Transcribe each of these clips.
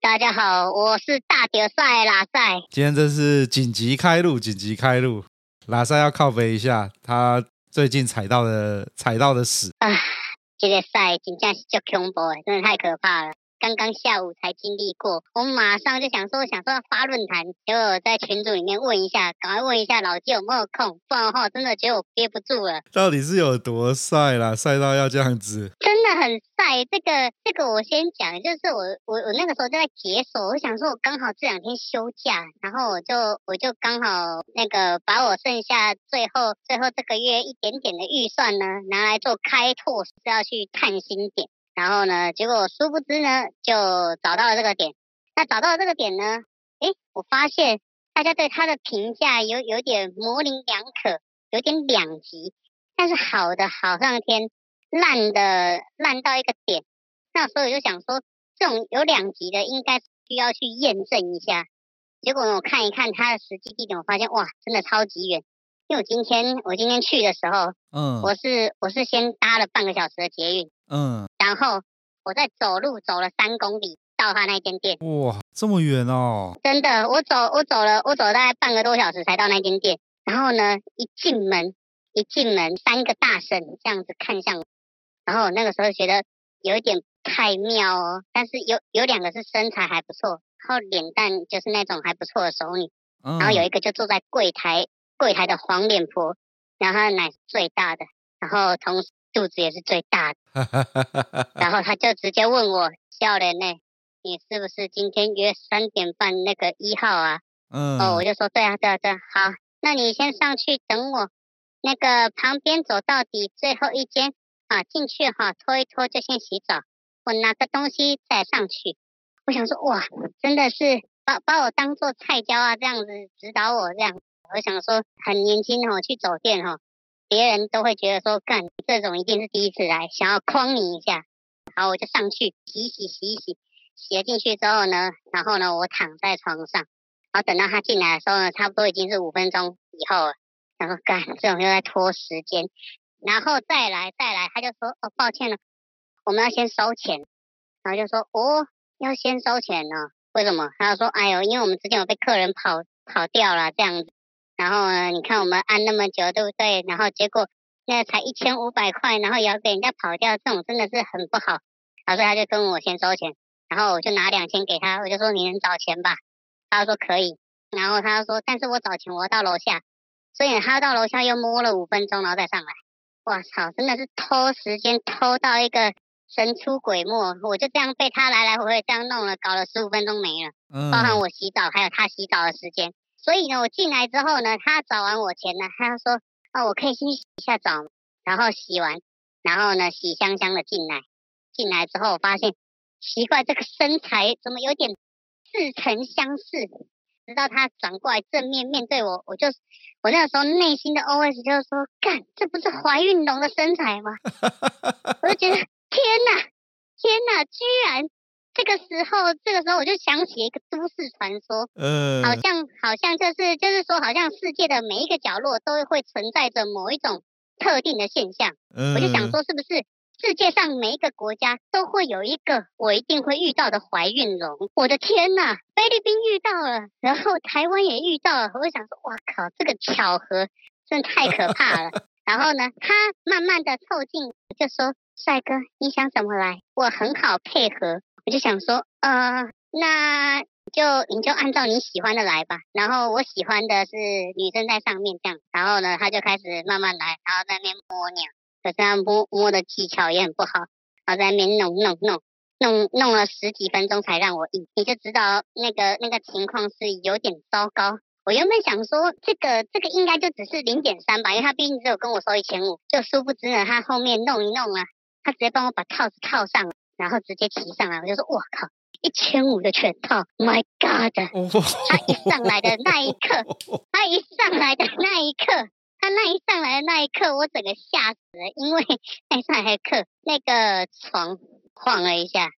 大家好，我是大屌赛拉赛。今天这是紧急开路，紧急开路。拉赛要靠北一下，他最近踩到的踩到的屎。啊，这个赛真正是足恐怖的，真的太可怕了。刚刚下午才经历过，我马上就想说，想说要发论坛，结果我在群组里面问一下，赶快问一下老纪有没有空，不然的话真的觉得我憋不住了。到底是有多晒啦？晒到要这样子？真的很晒。这个这个我先讲，就是我我我那个时候就在解锁，我想说我刚好这两天休假，然后我就我就刚好那个把我剩下最后最后这个月一点点的预算呢，拿来做开拓，是要去探新点。然后呢，结果殊不知呢，就找到了这个点。那找到了这个点呢，诶，我发现大家对他的评价有有点模棱两可，有点两极。但是好的好上天，烂的烂到一个点。那所以我就想说，这种有两极的，应该需要去验证一下。结果呢，我看一看它的实际地点，我发现哇，真的超级远。因为我今天我今天去的时候，嗯，我是我是先搭了半个小时的捷运。嗯，然后我再走路走了三公里到他那间店。哇，这么远哦！真的，我走我走了我走了大概半个多小时才到那间店。然后呢，一进门一进门，三个大婶这样子看向我，然后那个时候觉得有一点太妙哦。但是有有两个是身材还不错，然后脸蛋就是那种还不错的熟女。然后有一个就坐在柜台柜台的黄脸婆，然后她的奶是最大的，然后同时。肚子也是最大的，然后他就直接问我：“教练呢，你是不是今天约三点半那个一号啊？”嗯，哦，我就说：“对啊，对啊，对啊。”好，那你先上去等我，那个旁边走到底最后一间啊，进去哈，拖一拖就先洗澡，我拿个东西再上去。我想说，哇，真的是把把我当做菜椒啊，这样子指导我这样。我想说，很年轻哦，去酒店哈。别人都会觉得说，干这种一定是第一次来，想要诓你一下。好，我就上去洗洗洗洗，洗了进去之后呢，然后呢，我躺在床上，然后等到他进来的时候呢，差不多已经是五分钟以后了。然后干这种又在拖时间，然后再来再来，他就说，哦，抱歉了，我们要先收钱。然后就说，哦，要先收钱呢？为什么？他就说，哎呦，因为我们之前有被客人跑跑掉了这样子。然后呢，你看我们按那么久，对不对？然后结果那才一千五百块，然后也要给人家跑掉，这种真的是很不好。然后所以他就跟我先收钱，然后我就拿两千给他，我就说，你能找钱吧？他说可以，然后他说，但是我找钱我要到楼下，所以他到楼下又摸了五分钟，然后再上来。我操，真的是偷时间偷到一个神出鬼没，我就这样被他来来回回这样弄了，搞了十五分钟没了，包含我洗澡还有他洗澡的时间。所以呢，我进来之后呢，他找完我钱呢，他说：“哦，我可以先洗一下澡。”然后洗完，然后呢，洗香香的进来。进来之后，我发现奇怪，这个身材怎么有点似曾相识？直到他转过来正面面对我，我就我那个时候内心的 OS 就是说：“干，这不是怀孕龙的身材吗？” 我就觉得天哪，天哪，居然！这个时候，这个时候我就想起一个都市传说，嗯，好像好像就是就是说，好像世界的每一个角落都会存在着某一种特定的现象。嗯，我就想说，是不是世界上每一个国家都会有一个我一定会遇到的怀孕龙？我的天呐，菲律宾遇到了，然后台湾也遇到了。我就想说，哇靠，这个巧合真的太可怕了。然后呢，他慢慢的凑近，就说：“帅哥，你想怎么来？我很好配合。”我就想说，呃，那就你就按照你喜欢的来吧。然后我喜欢的是女生在上面这样。然后呢，他就开始慢慢来，然后在那边摸鸟，可是他摸摸的技巧也很不好，然后在那边弄弄弄弄弄了十几分钟才让我硬。你就知道那个那个情况是有点糟糕。我原本想说，这个这个应该就只是零点三吧，因为他毕竟只有跟我收一千五，就殊不知呢，他后面弄一弄啊，他直接帮我把套子套上了。然后直接骑上来，我就说：“我靠！一千五的全套，My God！他一上来的那一刻，他一上来的那一刻，他那一上来的那一刻，我整个吓死了，因为那上来的刻那个床晃了一下，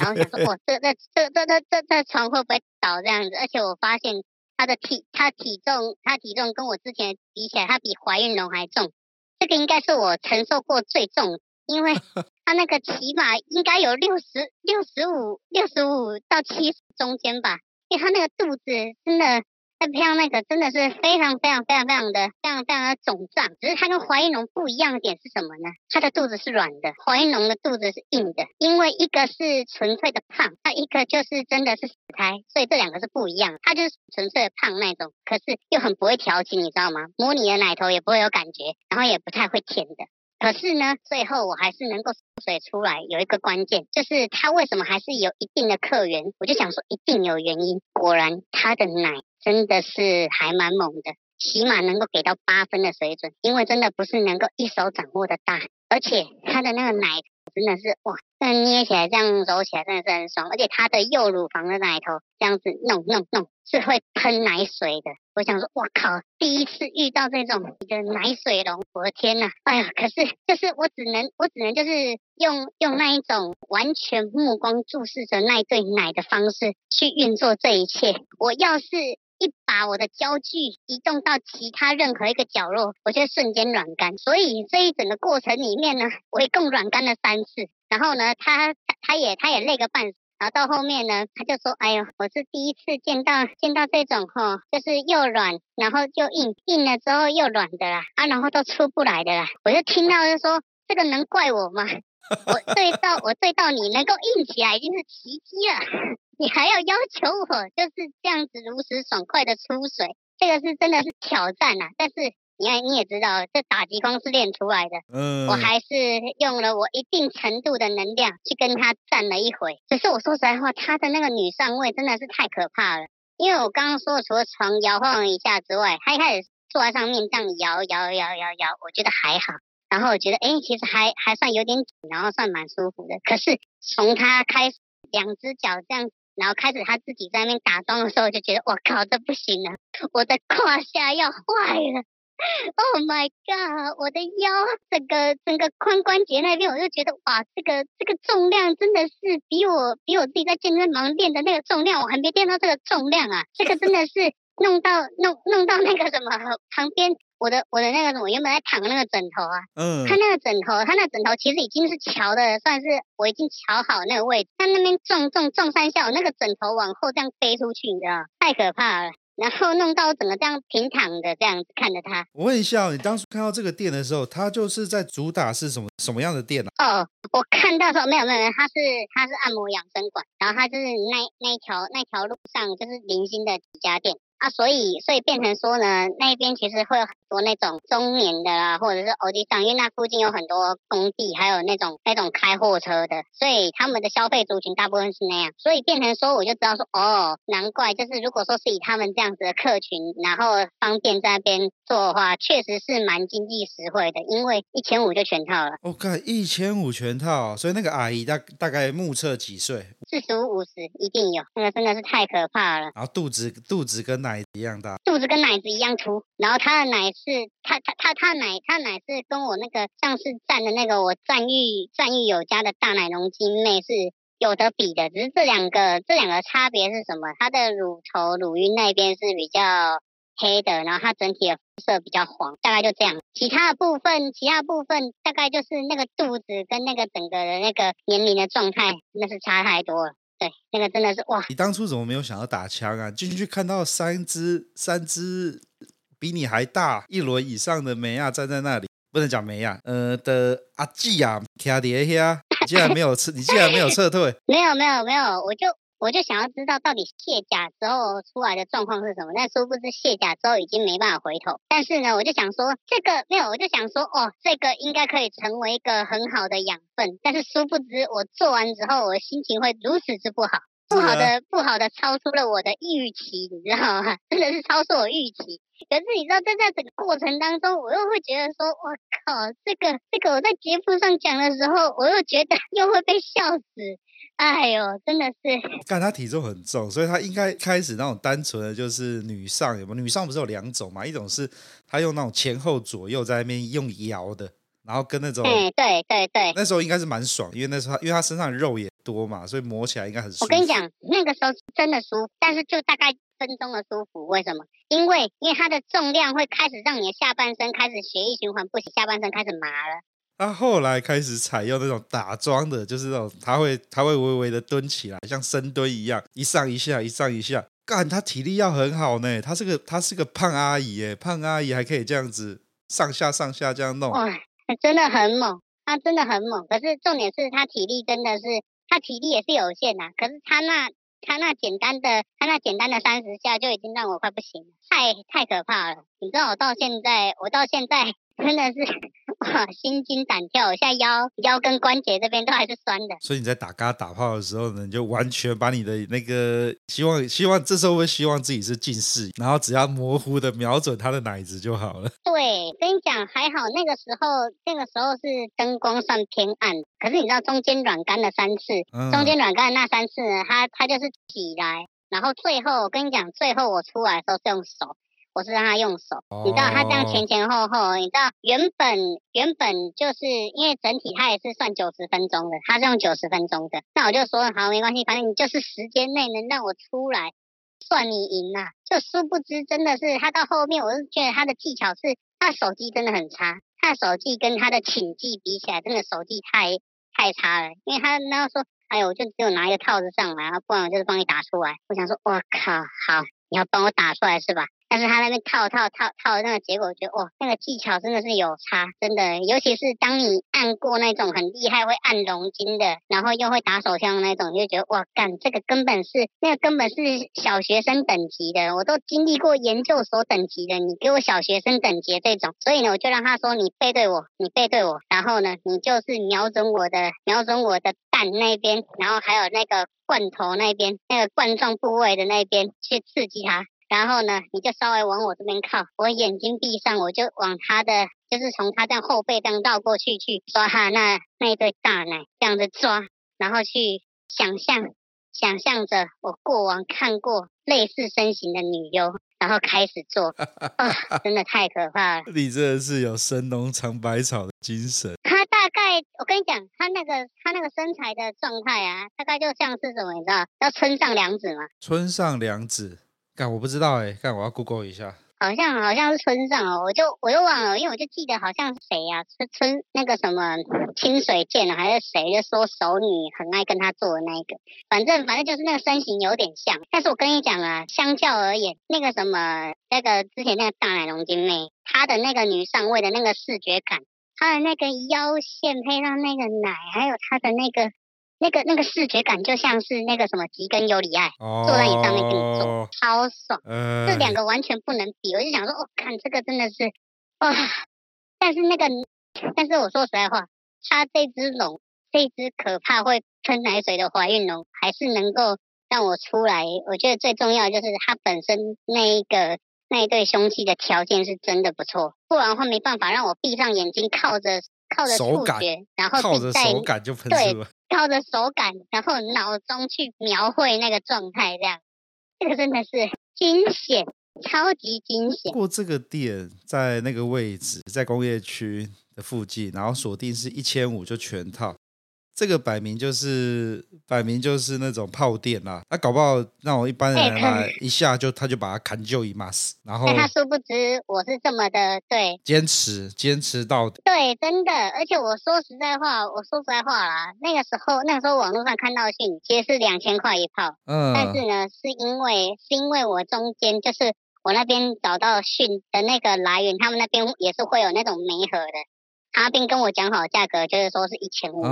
然后想说，我，这这这这这这这床会不会倒这样子？而且我发现他的体，他体重，他体重跟我之前比起来，他比怀孕龙还重，这个应该是我承受过最重。因为他那个起码应该有六十六十五六十五到七十中间吧，因为他那个肚子真的。再配上那个真的是非常非常非常非常的非常非常的肿胀，只是它跟怀孕龙不一样的点是什么呢？它的肚子是软的，怀孕龙的肚子是硬的。因为一个是纯粹的胖，它一个就是真的是死胎，所以这两个是不一样。它就是纯粹的胖那种，可是又很不会调情，你知道吗？摸你的奶头也不会有感觉，然后也不太会舔的。可是呢，最后我还是能够水出来，有一个关键就是它为什么还是有一定的客源？我就想说一定有原因。果然它的奶。真的是还蛮猛的，起码能够给到八分的水准，因为真的不是能够一手掌握的大，而且它的那个奶真的是哇，这样捏起来这样揉起来真的是很爽，而且它的右乳房的奶头这样子弄弄弄是会喷奶水的。我想说，哇靠，第一次遇到这种的奶水龙，我的天呐，哎呀，可是就是我只能我只能就是用用那一种完全目光注视着那一对奶的方式去运作这一切。我要是一把我的焦距移动到其他任何一个角落，我就瞬间软干。所以这一整个过程里面呢，我一共软干了三次。然后呢，他他也他也累个半死。然后到后面呢，他就说：“哎呦，我是第一次见到见到这种哈，就是又软然后又硬，硬了之后又软的啦，啊，然后都出不来的啦。”我就听到就说：“这个能怪我吗？我对到我对到你能够硬起来已经是奇迹了。”你还要要求我就是这样子如实爽快的出水，这个是真的是挑战呐、啊。但是你看你也知道，这打击光是练出来的。嗯，我还是用了我一定程度的能量去跟他战了一回。只是我说实在话，他的那个女上位真的是太可怕了。因为我刚刚说，除了床摇晃一下之外，他一开始坐在上面这样摇摇摇摇摇，我觉得还好。然后我觉得哎，其实还还算有点紧，然后算蛮舒服的。可是从他开始两只脚这样。然后开始他自己在那边打桩的时候，我就觉得我靠，这不行了，我的胯下要坏了！Oh my god，我的腰，整个整个髋关节那边，我就觉得哇，这个这个重量真的是比我比我自己在健身房练的那个重量，我还没练到这个重量啊！这个真的是弄到弄弄到那个什么旁边。我的我的那个什么，我原本在躺的那个枕头啊，嗯，他那个枕头，他那个枕头其实已经是瞧的，算是我已经瞧好那个位置。他那边撞撞撞三下，我那个枕头往后这样飞出去，你知道太可怕了。然后弄到我整个这样平躺的这样子看着他。我问一下，你当初看到这个店的时候，他就是在主打是什么什么样的店呢？啊？哦，我看到时候没有没有没有，他是他是按摩养生馆，然后他就是那那一条那条路上就是零星的几家店。啊，所以所以变成说呢，那边其实会有很多那种中年的啦，或者是欧弟上，因为那附近有很多工地，还有那种那种开货车的，所以他们的消费族群大部分是那样。所以变成说，我就知道说，哦，难怪就是如果说是以他们这样子的客群，然后方便在那边做的话，确实是蛮经济实惠的，因为一千五就全套了。我靠，一千五全套，所以那个阿姨大大概目测几岁？四十五五十一定有，那个真的是太可怕了。然后肚子肚子跟奶奶一样大，肚子跟奶子一样粗。然后他的奶是，他他他他奶他奶是跟我那个上次站的那个我赞誉赞誉有加的大奶龙精妹是有得比的，只是这两个这两个差别是什么？它的乳头乳晕那边是比较黑的，然后它整体的肤色比较黄，大概就这样。其他的部分，其他部分大概就是那个肚子跟那个整个的那个年龄的状态，那是差太多了。对，那个真的是哇！你当初怎么没有想要打枪啊？进去看到三只三只比你还大一轮以上的梅亚站在那里，不能讲梅亚，呃的阿季啊，卡迪亚，你竟然没有撤，你竟然没有撤退？没有没有没有，我就。我就想要知道到底卸甲之后出来的状况是什么，但殊不知卸甲之后已经没办法回头。但是呢，我就想说这个没有，我就想说哦，这个应该可以成为一个很好的养分。但是殊不知我做完之后，我心情会如此之不好。不好的不好的超出了我的预期，你知道吗？真的是超出我预期。可是你知道，在这整个过程当中，我又会觉得说，我靠，这个这个我在节目上讲的时候，我又觉得 又会被笑死。哎呦，真的是！看他体重很重，所以他应该开始那种单纯的就是女上，有没有？女上不是有两种嘛？一种是他用那种前后左右在那边用摇的，然后跟那种，哎，对对对，那时候应该是蛮爽，因为那时候因为他身上的肉也多嘛，所以磨起来应该很舒服。我跟你讲，那个时候真的舒服，但是就大概分钟的舒服。为什么？因为因为它的重量会开始让你的下半身开始血液循环不行，下半身开始麻了。他后来开始采用那种打桩的，就是那种他会他会微微的蹲起来，像深蹲一样，一上一下，一上一下。干，他体力要很好呢。他是个他是个胖阿姨耶，胖阿姨还可以这样子上下上下这样弄。哇，真的很猛，他真的很猛。可是重点是他体力真的是，他体力也是有限呐。可是他那他那简单的他那简单的三十下就已经让我快不行了，太太可怕了。你知道我到现在，我到现在。真的是哇，心惊胆跳，我现在腰腰跟关节这边都还是酸的。所以你在打嘎打炮的时候呢，你就完全把你的那个希望希望这时候会希望自己是近视，然后只要模糊的瞄准他的奶子就好了。对，跟你讲还好，那个时候那个时候是灯光算偏暗，可是你知道中间软干了三次，嗯、中间软干的那三次呢，他他就是起来，然后最后我跟你讲，最后我出来的时候是用手。我是让他用手，你知道他这样前前后后，你知道原本原本就是因为整体他也是算九十分钟的，他是用九十分钟的，那我就说好没关系，反正你就是时间内能让我出来，算你赢了。就殊不知真的是他到后面，我是觉得他的技巧是，他的手技真的很差，他的手技跟他的寝技比起来，真的手技太太差了，因为他那时候说，哎呦，我就只有拿一个套子上来，不然我就是帮你打出来。我想说，我靠，好，你要帮我打出来是吧？但是他那边套套套套的那个结果，我觉得哇，那个技巧真的是有差，真的，尤其是当你按过那种很厉害会按龙筋的，然后又会打手枪的那种，你就觉得哇，干这个根本是那个根本是小学生等级的，我都经历过研究所等级的，你给我小学生等级这种，所以呢，我就让他说你背对我，你背对我，然后呢，你就是瞄准我的瞄准我的蛋那边，然后还有那个罐头那边那个冠状部位的那边去刺激他。然后呢，你就稍微往我这边靠，我眼睛闭上，我就往他的，就是从他这样后背这样绕过去，去抓他那那一对大奶，这样子抓，然后去想象，想象着我过往看过类似身形的女优，然后开始做，哦，真的太可怕了。你真的是有神农尝百草的精神。他大概，我跟你讲，他那个他那个身材的状态啊，大概就像是什么，你知道，叫村上良子吗？村上良子。干我不知道哎、欸，干我要 Google 一下，好像好像是村上哦，我就我又忘了，因为我就记得好像是谁呀、啊，村村那个什么清水健啊，还是谁就说熟女很爱跟他做的那一个，反正反正就是那个身形有点像，但是我跟你讲啊，相较而言，那个什么那个之前那个大奶龙金妹，她的那个女上位的那个视觉感，她的那个腰线配上那个奶，还有她的那个。那个那个视觉感就像是那个什么吉根尤里爱、哦、坐在你上面跟你做，超爽。呃、这两个完全不能比，我就想说，哦，看这个真的是，哇！但是那个，但是我说实在话，它这只龙，这只可怕会喷奶水的怀孕龙，还是能够让我出来。我觉得最重要的就是它本身那一个那一对凶器的条件是真的不错，不然的话没办法让我闭上眼睛靠着靠着触觉，然后靠着手感就喷出了。靠着手感，然后脑中去描绘那个状态，这样，这个真的是惊险，超级惊险。过这个店在那个位置，在工业区的附近，然后锁定是一千五就全套。这个摆明就是摆明就是那种炮店啦，那、啊、搞不好让我一般人来一下就他就把他砍就一马死，然后他殊不知我是这么的对。坚持坚持到底，对，真的，而且我说实在话，我说实在话啦，那个时候那个时候网络上看到信其实是两千块一炮，嗯，但是呢是因为是因为我中间就是我那边找到讯的那个来源，他们那边也是会有那种媒合的。他并跟我讲好价格，就是说是一千五，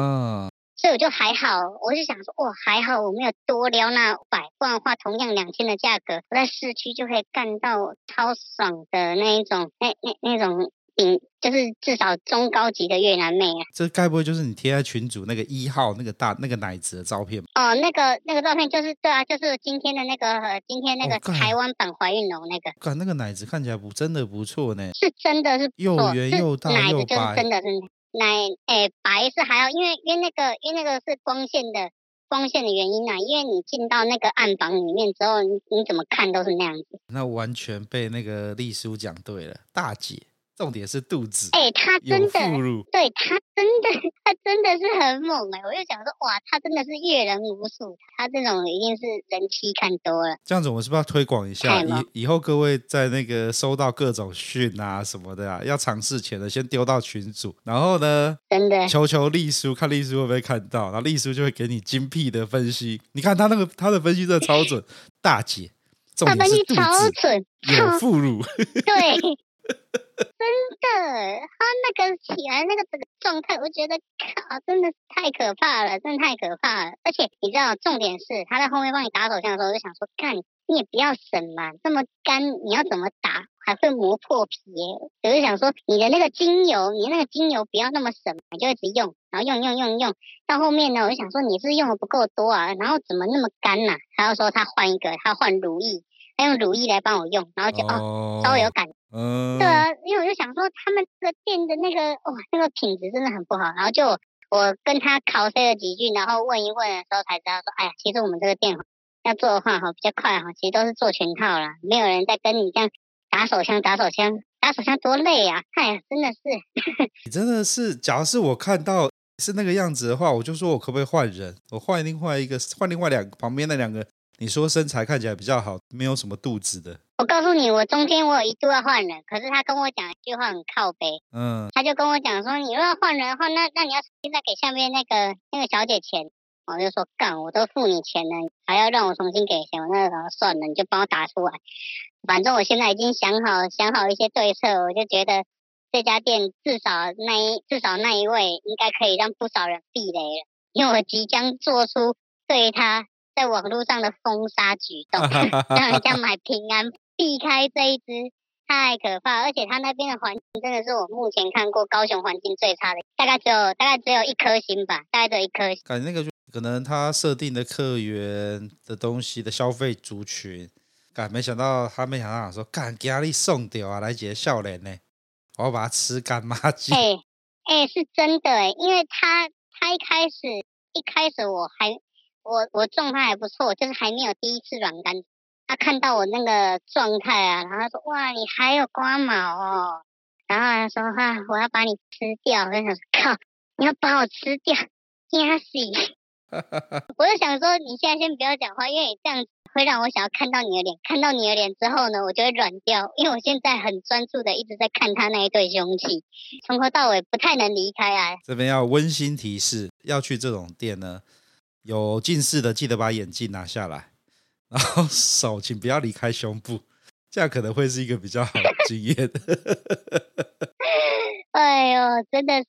所以我就还好，我就想说，哇，还好我没有多撩那百，不然的话，同样两千的价格，我在市区就可以干到超爽的那一种，那那那种顶，就是至少中高级的越南妹啊。这该不会就是你贴在群主那个一号那个大那个奶子的照片吗？哦，那个那个照片就是对啊，就是今天的那个、呃、今天那个台湾版怀孕龙那个。看、哦、那个奶子看起来不真的不错呢，是真的是又圆又大奶子就是又白，真的是奶，诶、白是还要，因为因为那个因为那个是光线的。光线的原因啊，因为你进到那个暗房里面之后，你你怎么看都是那样子。那完全被那个丽叔讲对了，大姐。重点是肚子，哎、欸，他真的，对他真的，他真的是很猛哎、欸！我就想说，哇，他真的是阅人无数，他这种一定是人妻看多了。这样子，我们是不是要推广一下？以以后各位在那个收到各种讯啊什么的啊，要尝试前的先丢到群组，然后呢，真的求求丽叔，看丽叔会不会看到，然后丽叔就会给你精辟的分析。你看他那个他的分析真的超准，大姐，重点是肚子，超准，有副乳，对。真的，他那个起来那个整个状态，我觉得靠，真的是太可怕了，真的太可怕了。而且你知道，重点是他在后面帮你打手枪的时候，我就想说，看你也不要省嘛，这么干，你要怎么打还会磨破皮？我就想说，你的那个精油，你那个精油不要那么省，你就一直用，然后用用用用，到后面呢，我就想说你是用的不够多啊，然后怎么那么干呐、啊？他要说他换一个，他换如意。他用如意来帮我用，然后就哦，稍微有感。嗯，对啊，因为我就想说他们这个店的那个哇，那个品质真的很不好。然后就我跟他考 C 了几句，然后问一问的时候才知道说，哎呀，其实我们这个店要做的话哈比较快哈，其实都是做全套啦，没有人在跟你这样打手枪打手枪打手枪多累啊！哎呀，真的是。你真的是，假如是我看到是那个样子的话，我就说我可不可以换人？我换另外一个，换另外两个旁边那两个。你说身材看起来比较好，没有什么肚子的。我告诉你，我中间我有一度要换人，可是他跟我讲一句话很靠北。嗯，他就跟我讲说，你如果要换人的话，那那你要现在给下面那个那个小姐钱。我就说干，我都付你钱了，还要让我重新给钱，我那个算了，你就帮我打出来。反正我现在已经想好想好一些对策，我就觉得这家店至少那一至少那一位应该可以让不少人避雷了，因为我即将做出对他。在网络上的封杀举动，让人家买平安，避开这一只，太可怕。而且他那边的环境真的是我目前看过高雄环境最差的，大概只有大概只有一颗星吧，大概只有一颗星。感觉那个就可能他设定的客源的东西的消费族群，干没想到他没想到说干给阿力送掉啊，来接笑脸呢，我要把它吃干抹净。哎哎，是真的哎，因为他他一开始一开始我还。我我状态还不错，就是还没有第一次软干。他看到我那个状态啊，然后他说：“哇，你还有刮毛哦。”然后他说：“哈、啊，我要把你吃掉。”我就想说：“靠，你要把我吃掉，呀死！”我就想说：“你现在先不要讲话，因为你这样子会让我想要看到你的脸。看到你的脸之后呢，我就会软掉，因为我现在很专注的一直在看他那一对凶器，从头到尾不太能离开啊。”这边要温馨提示：要去这种店呢。有近视的记得把眼镜拿下来，然后手请不要离开胸部，这样可能会是一个比较好的经验。哎呦，真的是，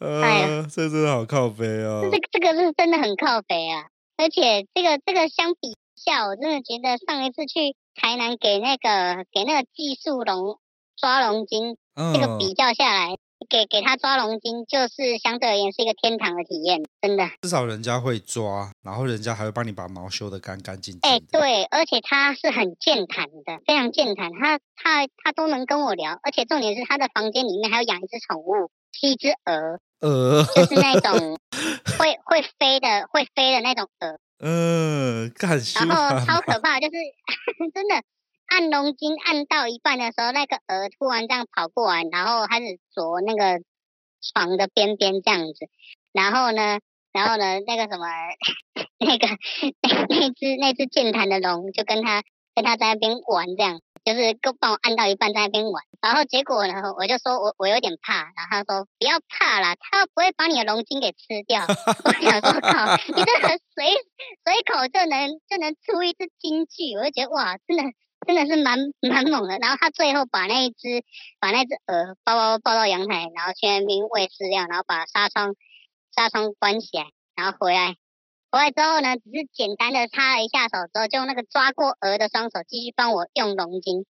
哎呀，这真的好靠背哦。这这个是真的很靠背啊，而且这个这个相比下，我真的觉得上一次去台南给那个给那个技术龙抓龙筋，这个比较下来。给给他抓龙筋，就是相对而言是一个天堂的体验，真的。至少人家会抓，然后人家还会帮你把毛修的干干净净。哎、欸，对，而且他是很健谈的，非常健谈，他他他都能跟我聊，而且重点是他的房间里面还有养一只宠物，是一只鹅，鹅，就是那种 会会飞的会飞的那种鹅。嗯，干。然后超可怕，就是 真的。按龙筋按到一半的时候，那个鹅突然这样跑过来，然后开始啄那个床的边边这样子，然后呢，然后呢，那个什么，那个那那只那只健谈的龙就跟他跟他在那边玩，这样就是跟帮我按到一半在那边玩，然后结果呢，我就说我我有点怕，然后他说不要怕啦，他不会把你的龙筋给吃掉。我想说靠，你这个随随口就能就能出一只金句，我就觉得哇，真的。真的是蛮蛮猛的，然后他最后把那一只把那只鹅抱抱抱到阳台，然后去那边喂饲料，然后把纱窗纱窗关起来，然后回来回来之后呢，只是简单的擦了一下手之后，就用那个抓过鹅的双手继续帮我用龙筋，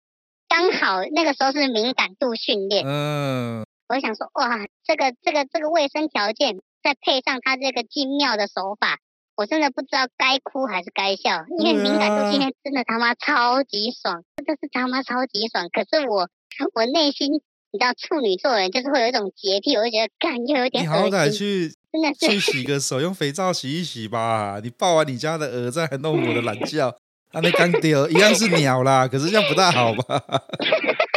刚好那个时候是敏感度训练，嗯，我想说，哇，这个这个这个卫生条件，再配上他这个精妙的手法，我真的不知道该哭还是该笑，因为敏感度今天真的他妈超级爽，真的是他妈超级爽。可是我我内心，你知道处女座人就是会有一种洁癖，我就觉得干又有点。你好歹去真的是去洗个手，用肥皂洗一洗吧。你抱完你家的鹅，再还弄我的懒觉。还没干掉，一样是鸟啦，可是这样不大好吧？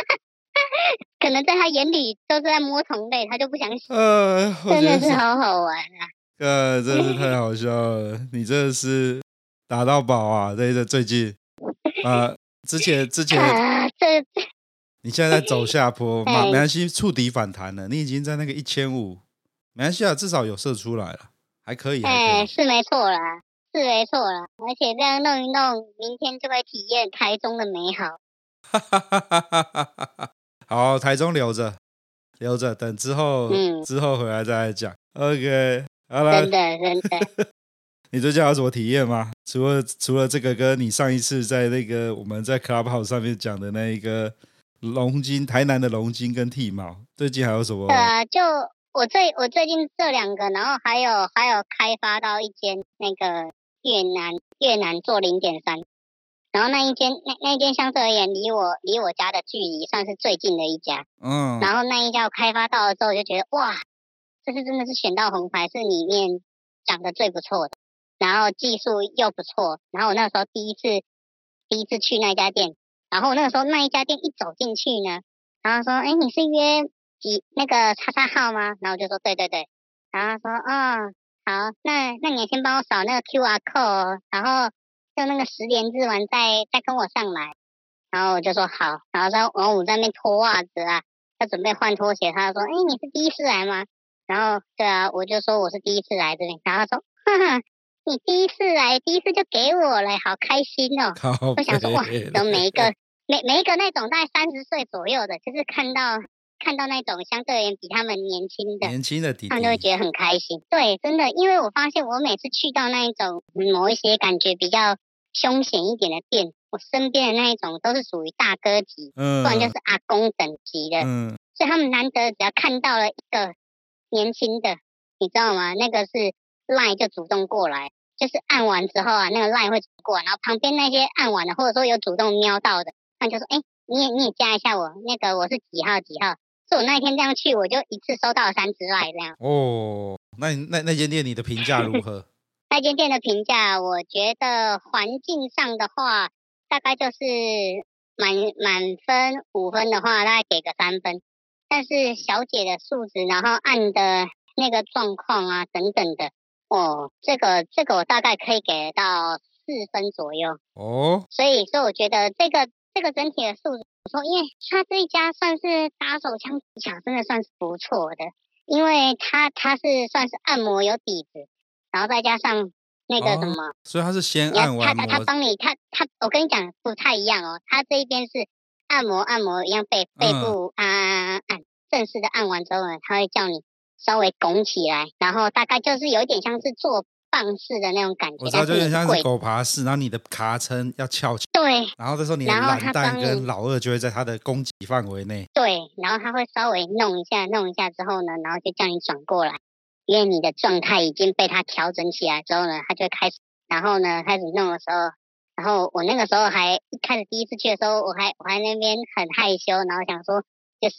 可能在他眼里都是在摸同类，他就不想洗。呃，真的是好好玩啊！呃，真是太好笑了，你真的是打到宝啊！这这最近啊，之前之前，啊、这你现在在走下坡，没哎没关系，触底反弹了，你已经在那个一千五，没关系啊，至少有射出来了，还可以，哎，是没错啦。是没错啦，而且这样弄一弄，明天就会体验台中的美好。哈哈哈哈哈哈！好，台中留着，留着，等之后，嗯，之后回来再来讲。OK，好了，真的真的。你最近有什么体验吗？除了除了这个，跟你上一次在那个我们在 Clubhouse 上面讲的那一个龙筋，台南的龙筋跟剃毛，最近还有什么？对啊，就我最我最近这两个，然后还有还有开发到一间那个。越南越南做零点三，然后那一间那那一间相对而言离我离我家的距离算是最近的一家，嗯，然后那一家我开发到了之后就觉得哇，这是真的是选到红牌，是里面长得最不错的，然后技术又不错，然后我那时候第一次第一次去那家店，然后我那个时候那一家店一走进去呢，然后说哎你是约几那个叉叉号吗？然后我就说对对对，然后他说哦。好，那那你先帮我扫那个 QR code，然后就那个十连制完再再跟我上来，然后我就说好，然后在王五在那边脱袜子啊，他准备换拖鞋，他就说，哎，你是第一次来吗？然后对啊，我就说我是第一次来这边，然后他说，哈哈，你第一次来，第一次就给我了，好开心哦。我想说哇，都每一个每每一个那种大概三十岁左右的，就是看到。看到那种相对而言比他们年轻的，年轻的弟弟，他们就会觉得很开心。对，真的，因为我发现我每次去到那一种某一些感觉比较凶险一点的店，我身边的那一种都是属于大哥级，嗯，不然就是阿公等级的，嗯，所以他们难得只要看到了一个年轻的，你知道吗？那个是 line 就主动过来，就是按完之后啊，那个 line 会过来，然后旁边那些按完的，或者说有主动瞄到的，他就说，哎，你也你也加一下我，那个我是几号几号。是我那天这样去，我就一次收到了三只赖这样。哦，那那那间店你的评价如何？那间店的评价，我觉得环境上的话，大概就是满满分五分的话，大概给个三分。但是小姐的素质，然后按的那个状况啊等等的，哦，这个这个我大概可以给到四分左右。哦，所以所以我觉得这个这个整体的素质。我说，因为他这一家算是打手枪技巧，真的算是不错的，因为他他是算是按摩有底子，然后再加上那个什么，哦、所以他是先按完他他他帮你，他他我跟你讲不太一样哦，他这一边是按摩按摩一样背背部按按按，正式的按完之后呢，他会叫你稍微拱起来，然后大概就是有一点像是做。棒式的那种感觉，我知道，就有点像是狗爬式，然后你的卡撑要翘起，对，然后这时候你的懒蛋跟老二就会在他的攻击范围内，对，然后他会稍微弄一下，弄一下之后呢，然后就叫你转过来，因为你的状态已经被他调整起来之后呢，他就会开始，然后呢开始弄的时候，然后我那个时候还一开始第一次去的时候，我还我还那边很害羞，然后想说就是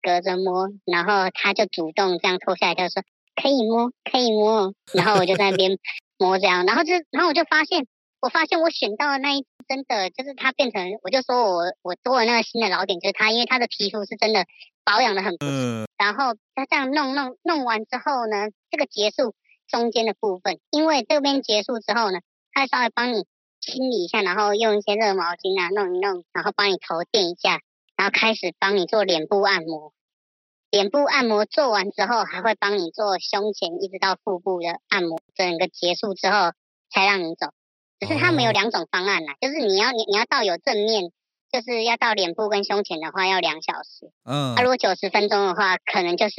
隔着摸，然后他就主动这样脱下来，就说。可以摸，可以摸，然后我就在那边 摸这样，然后就，然后我就发现，我发现我选到的那一只真的就是它变成，我就说我我多了那个新的老点，就是它，因为它的皮肤是真的保养的很不错。嗯。然后它这样弄弄弄完之后呢，这个结束中间的部分，因为这边结束之后呢，它稍微帮你清理一下，然后用一些热毛巾啊弄一弄，然后帮你头垫一下，然后开始帮你做脸部按摩。脸部按摩做完之后，还会帮你做胸前一直到腹部的按摩，整个结束之后才让你走。只是他们有两种方案啦，就是你要你你要到有正面，就是要到脸部跟胸前的话要两小时。嗯。啊，如果九十分钟的话，可能就是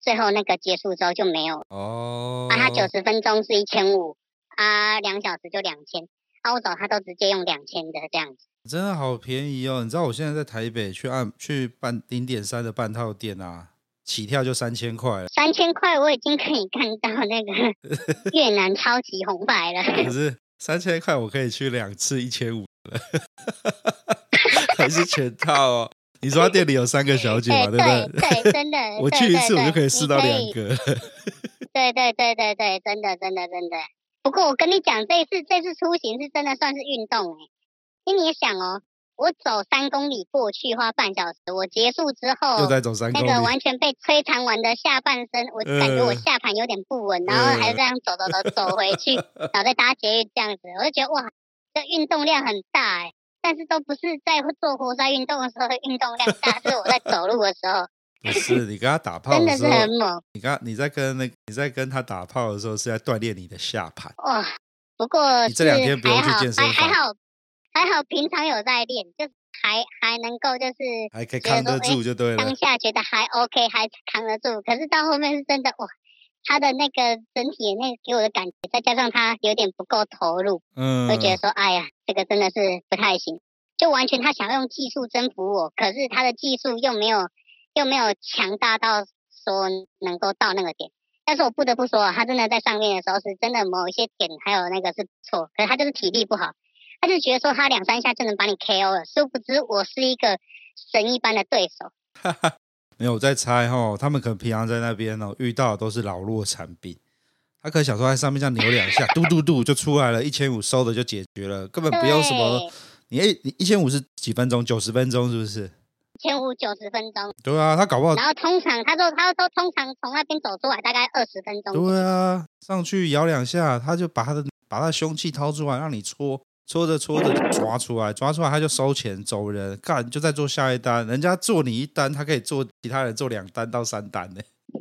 最后那个结束之后就没有。哦。啊，他九十分钟是一千五，啊，两小时就两千。啊，我走他都直接用两千的这样子。真的好便宜哦！你知道我现在在台北去按去办零点三的半套店啊，起跳就三千块了。三千块我已经可以看到那个 越南超级红白了。可是三千块我可以去两次一千五了，还是全套哦。你说他店里有三个小姐嘛？对不对？对，真的。我去一次我就可以试到两个。对对对对对，真的真的真的。不过我跟你讲，这一次这次出行是真的算是运动哎。因为你也想哦，我走三公里过去花半小时，我结束之后又再走三公里，那个完全被摧残完的下半身，我感觉我下盘有点不稳，呃、然后还是这样走走走走回去，然后再搭捷运这样子，我就觉得哇，这运动量很大哎。但是都不是在做活塞运动的时候运动量大，是我在走路的时候。不是你跟他打炮的时候，真的是很猛。你刚你在跟那你在跟他打炮的时候，是在锻炼你的下盘。哇，不过你这两天不用去健身房，还好还好，平常有在练，就还还能够就是还可以扛得住就对了。当下觉得还 OK，还扛得住，可是到后面是真的哇。他的那个整体那个给我的感觉，再加上他有点不够投入，嗯，会觉得说，哎呀，这个真的是不太行，就完全他想要用技术征服我，可是他的技术又没有又没有强大到说能够到那个点。但是我不得不说，他真的在上面的时候是真的某一些点还有那个是不错，可是他就是体力不好，他就觉得说他两三下就能把你 KO 了，殊不知我是一个神一般的对手。哈哈。没有我在猜哈，他们可能平常在那边哦，遇到的都是老弱残兵，他可能想说在上面这样扭两下，嘟嘟嘟就出来了，一千五收的就解决了，根本不用什么。你哎，你一千五是几分钟？九十分钟是不是？一千五九十分钟。对啊，他搞不好。然后通常他说，他说通常从那边走出来大概二十分钟。对啊，上去摇两下，他就把他的把他的凶器掏出来让你搓。搓着搓着抓出来，抓出来他就收钱走人，干就再做下一单。人家做你一单，他可以做其他人做两单到三单呢。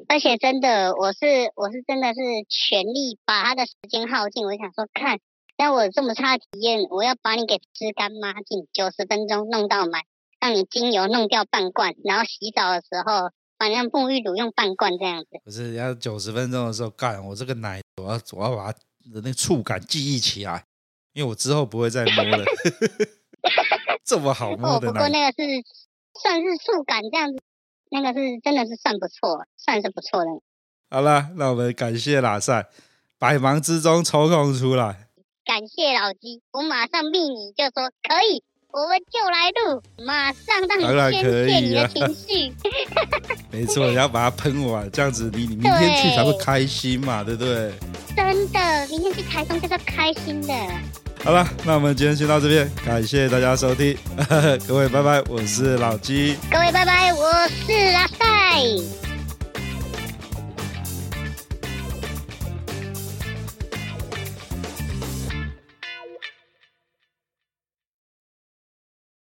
而且真的，我是我是真的是全力把他的时间耗尽。我想说，看让我这么差的体验，我要把你给吃干抹净，九十分钟弄到满，让你精油弄掉半罐，然后洗澡的时候，反正沐浴乳用半罐这样子。不是要九十分钟的时候干，我这个奶我要我要把它的那个触感记忆起来。因为我之后不会再摸了，这么好摸的。不过那个是算是触感这样子，那个是真的是算不错，算是不错的。好了，那我们感谢喇赛，百忙之中抽空出来。感谢老鸡，我马上命你就说可以，我们就来录，马上让你宣泄你的情绪。没错，你要把它喷完，这样子你你明天去才会开心嘛，对，对不对？真的，明天去台中就是要开心的。好了，那我们今天先到这边，感谢大家收听，各位拜拜，我是老鸡，各位拜拜，我是阿塞。